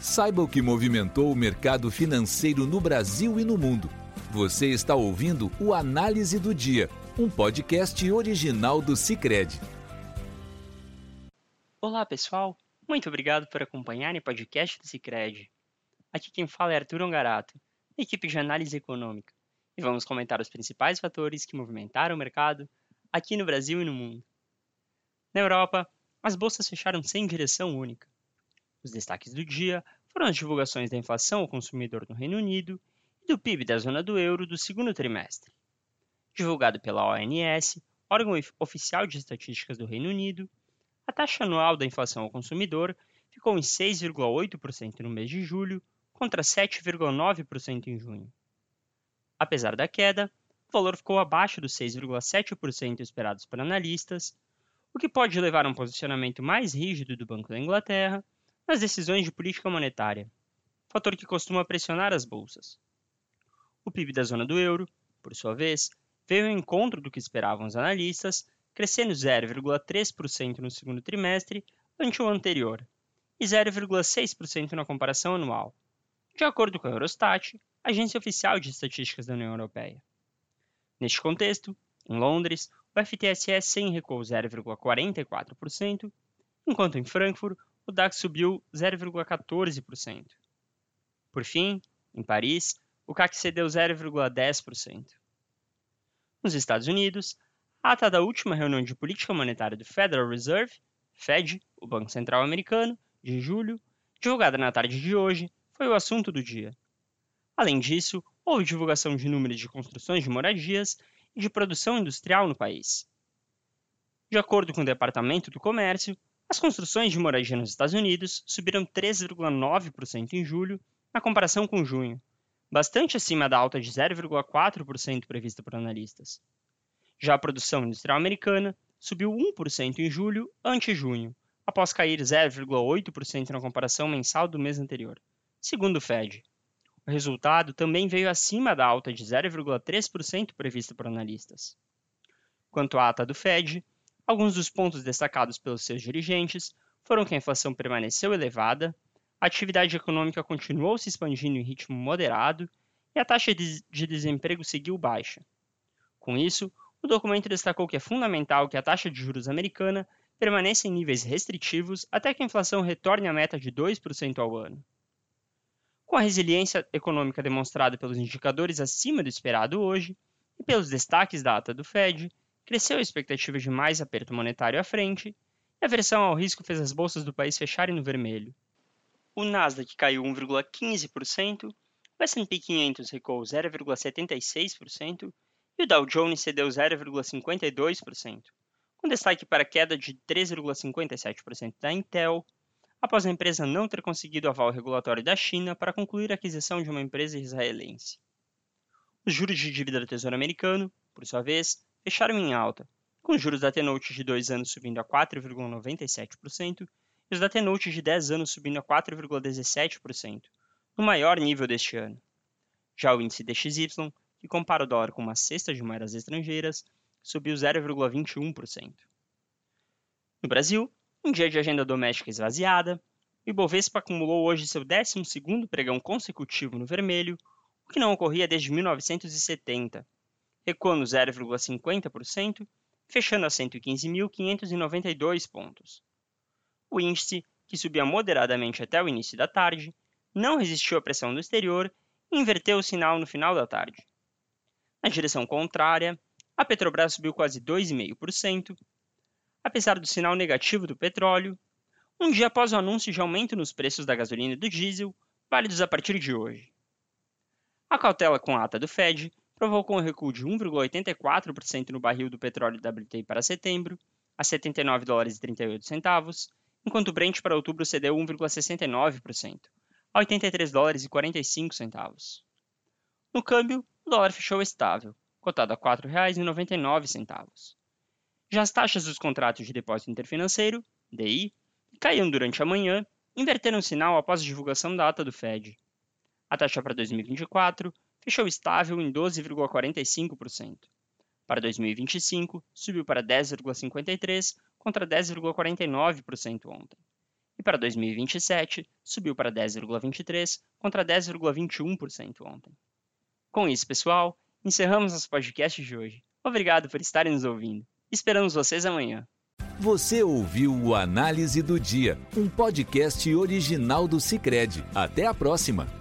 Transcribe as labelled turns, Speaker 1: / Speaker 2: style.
Speaker 1: Saiba o que movimentou o mercado financeiro no Brasil e no mundo. Você está ouvindo o Análise do Dia, um podcast original do Cicred.
Speaker 2: Olá, pessoal. Muito obrigado por acompanhar o podcast do Cicred. Aqui quem fala é Arthur Ongarato, equipe de análise econômica, e vamos comentar os principais fatores que movimentaram o mercado aqui no Brasil e no mundo. Na Europa, as bolsas fecharam sem direção única. Os destaques do dia foram as divulgações da inflação ao consumidor no Reino Unido e do PIB da zona do euro do segundo trimestre. Divulgado pela ONS, órgão oficial de estatísticas do Reino Unido, a taxa anual da inflação ao consumidor ficou em 6,8% no mês de julho, contra 7,9% em junho. Apesar da queda, o valor ficou abaixo dos 6,7% esperados por analistas, o que pode levar a um posicionamento mais rígido do Banco da Inglaterra nas decisões de política monetária, fator que costuma pressionar as bolsas. O PIB da zona do euro, por sua vez, veio ao encontro do que esperavam os analistas, crescendo 0,3% no segundo trimestre ante o anterior e 0,6% na comparação anual, de acordo com a Eurostat, agência oficial de estatísticas da União Europeia. Neste contexto, em Londres, o FTSE 100 recuou 0,44%, enquanto em Frankfurt o DAX subiu 0,14%. Por fim, em Paris, o CAC cedeu 0,10%. Nos Estados Unidos, a ata da última reunião de política monetária do Federal Reserve, Fed, o Banco Central Americano, de julho, divulgada na tarde de hoje, foi o assunto do dia. Além disso, houve divulgação de números de construções de moradias e de produção industrial no país. De acordo com o Departamento do Comércio, as construções de moradia nos Estados Unidos subiram 3,9% em julho, na comparação com junho, bastante acima da alta de 0,4% prevista por analistas. Já a produção industrial americana subiu 1% em julho ante junho, após cair 0,8% na comparação mensal do mês anterior, segundo o Fed. O resultado também veio acima da alta de 0,3% prevista por analistas. Quanto à ata do Fed, Alguns dos pontos destacados pelos seus dirigentes foram que a inflação permaneceu elevada, a atividade econômica continuou se expandindo em ritmo moderado e a taxa de desemprego seguiu baixa. Com isso, o documento destacou que é fundamental que a taxa de juros americana permaneça em níveis restritivos até que a inflação retorne à meta de 2% ao ano. Com a resiliência econômica demonstrada pelos indicadores acima do esperado hoje e pelos destaques da ata do Fed, cresceu a expectativa de mais aperto monetário à frente, e a aversão ao risco fez as bolsas do país fecharem no vermelho. O Nasdaq caiu 1,15%, o S&P 500 recuou 0,76% e o Dow Jones cedeu 0,52%, com destaque para a queda de 3,57% da Intel, após a empresa não ter conseguido aval regulatório da China para concluir a aquisição de uma empresa israelense. Os juros de dívida do Tesouro Americano, por sua vez, fecharam em alta, com os juros da T-Note de 2 anos subindo a 4,97% e os da T-Note de 10 anos subindo a 4,17%, no maior nível deste ano. Já o índice DXY, que compara o dólar com uma cesta de moedas estrangeiras, subiu 0,21%. No Brasil, um dia de agenda doméstica esvaziada, o Ibovespa acumulou hoje seu 12º pregão consecutivo no vermelho, o que não ocorria desde 1970, recuando 0,50%, fechando a 115.592 pontos. O índice, que subia moderadamente até o início da tarde, não resistiu à pressão do exterior e inverteu o sinal no final da tarde. Na direção contrária, a Petrobras subiu quase 2,5%, apesar do sinal negativo do petróleo, um dia após o anúncio de aumento nos preços da gasolina e do diesel, válidos a partir de hoje. A cautela com a ata do Fed provocou um recuo de 1,84% no barril do petróleo WTI para setembro, a 79 dólares e 38 centavos, enquanto o Brent para outubro cedeu 1,69%, a 83 dólares e 45 centavos. No câmbio, o dólar fechou estável, cotado a R$ 4,99. Já as taxas dos contratos de depósito interfinanceiro, DI, que caíram durante a manhã, inverteram o sinal após a divulgação da ata do Fed. A taxa para 2024 fechou estável em 12,45%. Para 2025, subiu para 10,53% contra 10,49% ontem. e para 2027 subiu para 10,23 contra 10,21% ontem. Com isso, pessoal, encerramos nosso podcast de hoje. Obrigado por estarem nos ouvindo. Esperamos vocês amanhã.
Speaker 1: Você ouviu o Análise do Dia, um podcast original do Cicred. Até a próxima!